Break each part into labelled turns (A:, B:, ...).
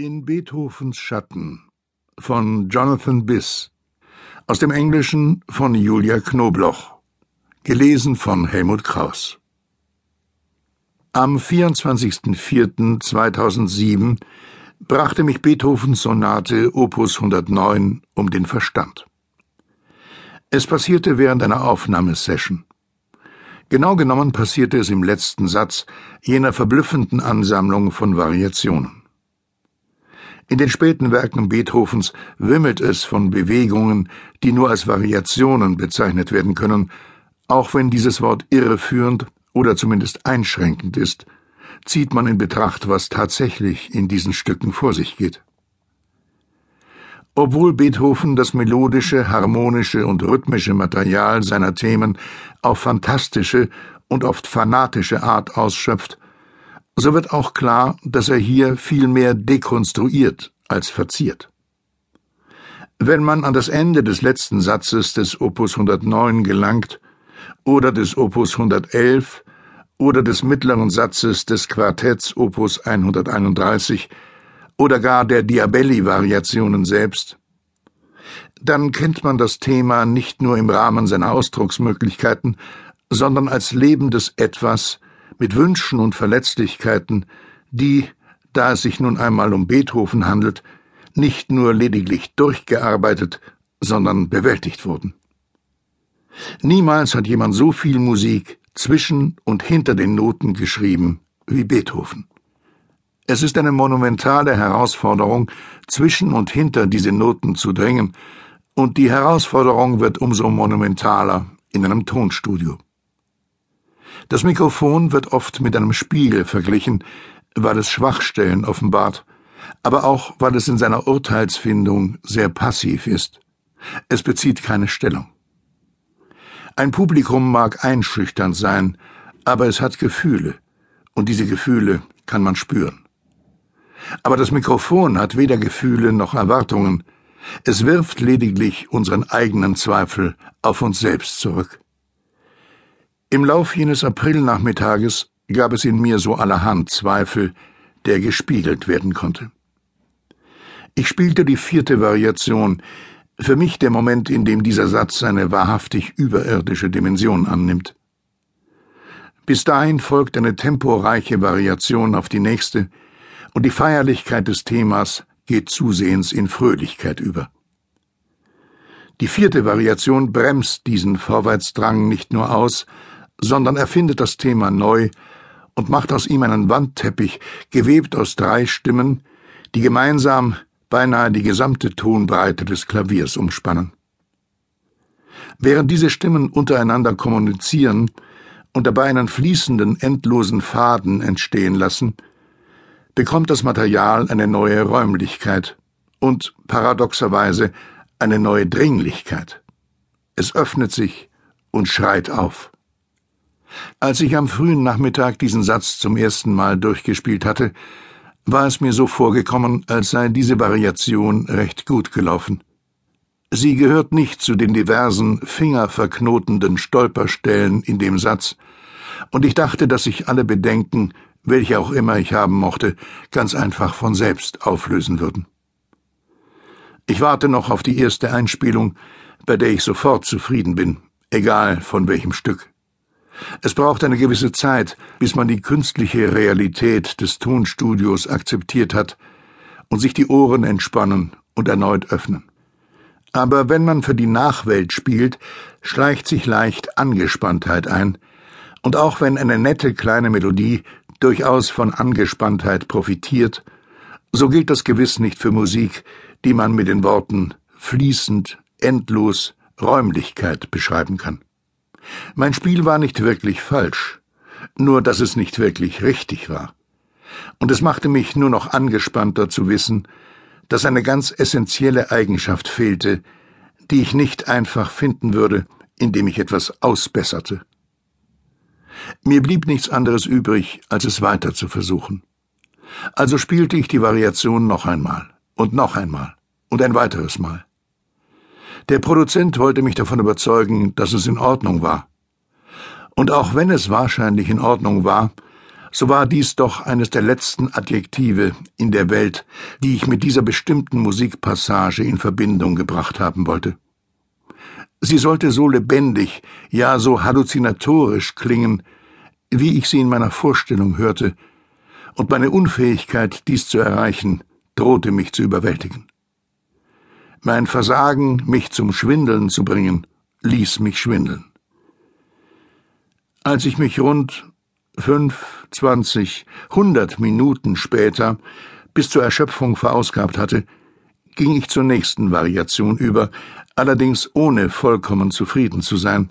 A: In Beethovens Schatten von Jonathan Biss aus dem Englischen von Julia Knobloch gelesen von Helmut Kraus Am 24.04.2007 brachte mich Beethovens Sonate Opus 109 um den Verstand. Es passierte während einer Aufnahmesession. Genau genommen passierte es im letzten Satz jener verblüffenden Ansammlung von Variationen. In den späten Werken Beethovens wimmelt es von Bewegungen, die nur als Variationen bezeichnet werden können, auch wenn dieses Wort irreführend oder zumindest einschränkend ist, zieht man in Betracht, was tatsächlich in diesen Stücken vor sich geht. Obwohl Beethoven das melodische, harmonische und rhythmische Material seiner Themen auf fantastische und oft fanatische Art ausschöpft, so wird auch klar, dass er hier viel mehr dekonstruiert als verziert. Wenn man an das Ende des letzten Satzes des Opus 109 gelangt oder des Opus 111 oder des mittleren Satzes des Quartetts Opus 131 oder gar der Diabelli-Variationen selbst, dann kennt man das Thema nicht nur im Rahmen seiner Ausdrucksmöglichkeiten, sondern als lebendes Etwas, mit Wünschen und Verletzlichkeiten, die, da es sich nun einmal um Beethoven handelt, nicht nur lediglich durchgearbeitet, sondern bewältigt wurden. Niemals hat jemand so viel Musik zwischen und hinter den Noten geschrieben wie Beethoven. Es ist eine monumentale Herausforderung, zwischen und hinter diese Noten zu dringen, und die Herausforderung wird umso monumentaler in einem Tonstudio. Das Mikrofon wird oft mit einem Spiegel verglichen, weil es Schwachstellen offenbart, aber auch weil es in seiner Urteilsfindung sehr passiv ist. Es bezieht keine Stellung. Ein Publikum mag einschüchternd sein, aber es hat Gefühle, und diese Gefühle kann man spüren. Aber das Mikrofon hat weder Gefühle noch Erwartungen, es wirft lediglich unseren eigenen Zweifel auf uns selbst zurück. Im Lauf jenes Aprilnachmittages gab es in mir so allerhand Zweifel, der gespiegelt werden konnte. Ich spielte die vierte Variation, für mich der Moment, in dem dieser Satz eine wahrhaftig überirdische Dimension annimmt. Bis dahin folgt eine temporeiche Variation auf die nächste, und die Feierlichkeit des Themas geht zusehends in Fröhlichkeit über. Die vierte Variation bremst diesen Vorwärtsdrang nicht nur aus, sondern erfindet das Thema neu und macht aus ihm einen Wandteppich, gewebt aus drei Stimmen, die gemeinsam beinahe die gesamte Tonbreite des Klaviers umspannen. Während diese Stimmen untereinander kommunizieren und dabei einen fließenden, endlosen Faden entstehen lassen, bekommt das Material eine neue Räumlichkeit und paradoxerweise eine neue Dringlichkeit. Es öffnet sich und schreit auf. Als ich am frühen Nachmittag diesen Satz zum ersten Mal durchgespielt hatte, war es mir so vorgekommen, als sei diese Variation recht gut gelaufen. Sie gehört nicht zu den diversen fingerverknotenden Stolperstellen in dem Satz, und ich dachte, dass sich alle Bedenken, welche auch immer ich haben mochte, ganz einfach von selbst auflösen würden. Ich warte noch auf die erste Einspielung, bei der ich sofort zufrieden bin, egal von welchem Stück. Es braucht eine gewisse Zeit, bis man die künstliche Realität des Tonstudios akzeptiert hat und sich die Ohren entspannen und erneut öffnen. Aber wenn man für die Nachwelt spielt, schleicht sich leicht Angespanntheit ein, und auch wenn eine nette kleine Melodie durchaus von Angespanntheit profitiert, so gilt das gewiss nicht für Musik, die man mit den Worten fließend, endlos, Räumlichkeit beschreiben kann. Mein Spiel war nicht wirklich falsch, nur dass es nicht wirklich richtig war. Und es machte mich nur noch angespannter zu wissen, dass eine ganz essentielle Eigenschaft fehlte, die ich nicht einfach finden würde, indem ich etwas ausbesserte. Mir blieb nichts anderes übrig, als es weiter zu versuchen. Also spielte ich die Variation noch einmal und noch einmal und ein weiteres Mal. Der Produzent wollte mich davon überzeugen, dass es in Ordnung war. Und auch wenn es wahrscheinlich in Ordnung war, so war dies doch eines der letzten Adjektive in der Welt, die ich mit dieser bestimmten Musikpassage in Verbindung gebracht haben wollte. Sie sollte so lebendig, ja so halluzinatorisch klingen, wie ich sie in meiner Vorstellung hörte, und meine Unfähigkeit, dies zu erreichen, drohte mich zu überwältigen. Mein Versagen, mich zum Schwindeln zu bringen, ließ mich schwindeln. Als ich mich rund fünf, zwanzig, hundert Minuten später bis zur Erschöpfung verausgabt hatte, ging ich zur nächsten Variation über, allerdings ohne vollkommen zufrieden zu sein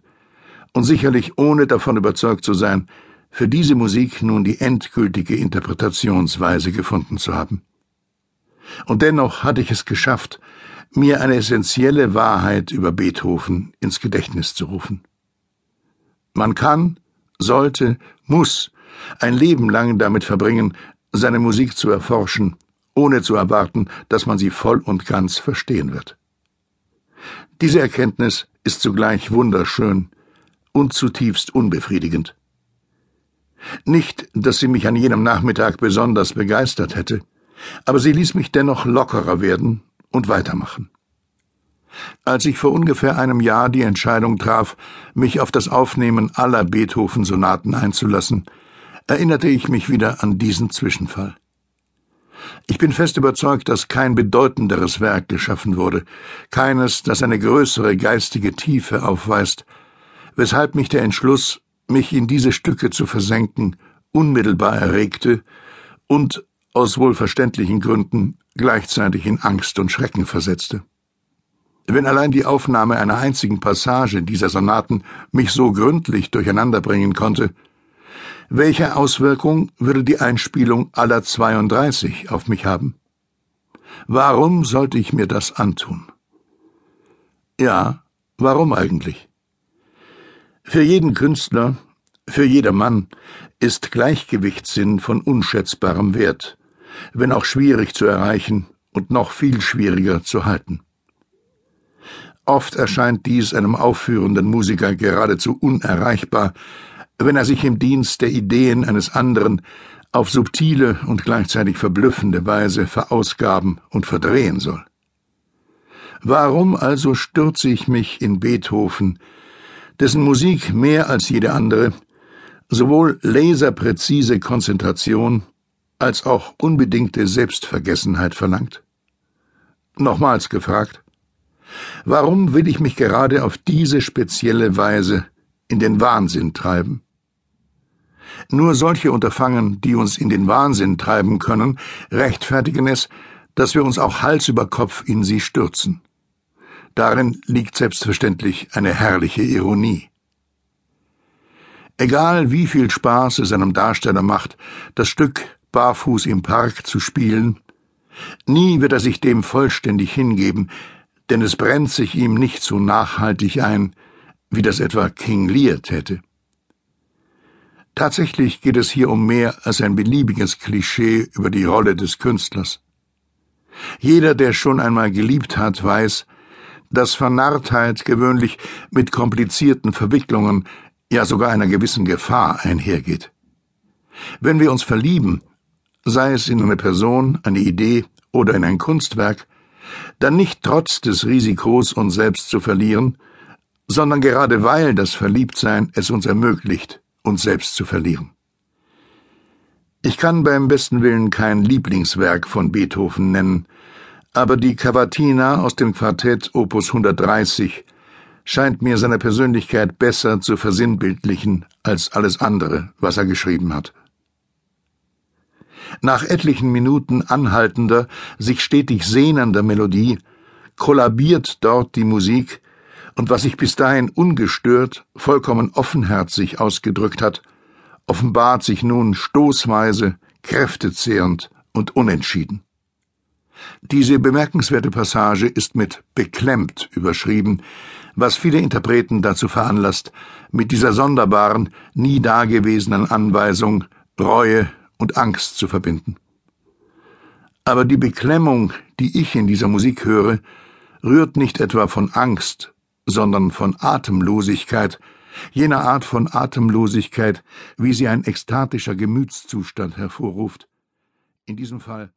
A: und sicherlich ohne davon überzeugt zu sein, für diese Musik nun die endgültige Interpretationsweise gefunden zu haben. Und dennoch hatte ich es geschafft, mir eine essentielle Wahrheit über Beethoven ins Gedächtnis zu rufen. Man kann, sollte, muss ein Leben lang damit verbringen, seine Musik zu erforschen, ohne zu erwarten, dass man sie voll und ganz verstehen wird. Diese Erkenntnis ist zugleich wunderschön und zutiefst unbefriedigend. Nicht, dass sie mich an jenem Nachmittag besonders begeistert hätte, aber sie ließ mich dennoch lockerer werden und weitermachen. Als ich vor ungefähr einem Jahr die Entscheidung traf, mich auf das Aufnehmen aller Beethoven-Sonaten einzulassen, erinnerte ich mich wieder an diesen Zwischenfall. Ich bin fest überzeugt, dass kein bedeutenderes Werk geschaffen wurde, keines, das eine größere geistige Tiefe aufweist, weshalb mich der Entschluss, mich in diese Stücke zu versenken, unmittelbar erregte und aus wohlverständlichen Gründen gleichzeitig in Angst und Schrecken versetzte. Wenn allein die Aufnahme einer einzigen Passage dieser Sonaten mich so gründlich durcheinanderbringen konnte, welche Auswirkung würde die Einspielung aller 32 auf mich haben? Warum sollte ich mir das antun? Ja, warum eigentlich? Für jeden Künstler, für jedermann ist Gleichgewichtssinn von unschätzbarem Wert, wenn auch schwierig zu erreichen und noch viel schwieriger zu halten. Oft erscheint dies einem aufführenden Musiker geradezu unerreichbar, wenn er sich im Dienst der Ideen eines anderen auf subtile und gleichzeitig verblüffende Weise verausgaben und verdrehen soll. Warum also stürze ich mich in Beethoven, dessen Musik mehr als jede andere sowohl laserpräzise Konzentration als auch unbedingte Selbstvergessenheit verlangt? Nochmals gefragt, warum will ich mich gerade auf diese spezielle Weise in den Wahnsinn treiben? Nur solche Unterfangen, die uns in den Wahnsinn treiben können, rechtfertigen es, dass wir uns auch Hals über Kopf in sie stürzen. Darin liegt selbstverständlich eine herrliche Ironie. Egal wie viel Spaß es einem Darsteller macht, das Stück barfuß im Park zu spielen, nie wird er sich dem vollständig hingeben, denn es brennt sich ihm nicht so nachhaltig ein, wie das etwa King Lear täte. Tatsächlich geht es hier um mehr als ein beliebiges Klischee über die Rolle des Künstlers. Jeder, der schon einmal geliebt hat, weiß, dass Vernarrtheit gewöhnlich mit komplizierten Verwicklungen, ja sogar einer gewissen Gefahr einhergeht. Wenn wir uns verlieben, sei es in eine Person, eine Idee oder in ein Kunstwerk, dann nicht trotz des Risikos, uns selbst zu verlieren, sondern gerade weil das Verliebtsein es uns ermöglicht, uns selbst zu verlieren. Ich kann beim besten Willen kein Lieblingswerk von Beethoven nennen, aber die Cavatina aus dem Quartett Opus 130 scheint mir seine Persönlichkeit besser zu versinnbildlichen als alles andere, was er geschrieben hat. Nach etlichen Minuten anhaltender, sich stetig sehnender Melodie kollabiert dort die Musik und was sich bis dahin ungestört, vollkommen offenherzig ausgedrückt hat, offenbart sich nun stoßweise, kräftezehrend und unentschieden. Diese bemerkenswerte Passage ist mit beklemmt überschrieben, was viele Interpreten dazu veranlasst, mit dieser sonderbaren, nie dagewesenen Anweisung Reue und Angst zu verbinden. Aber die Beklemmung, die ich in dieser Musik höre, rührt nicht etwa von Angst, sondern von Atemlosigkeit, jener Art von Atemlosigkeit, wie sie ein ekstatischer Gemütszustand hervorruft. In diesem Fall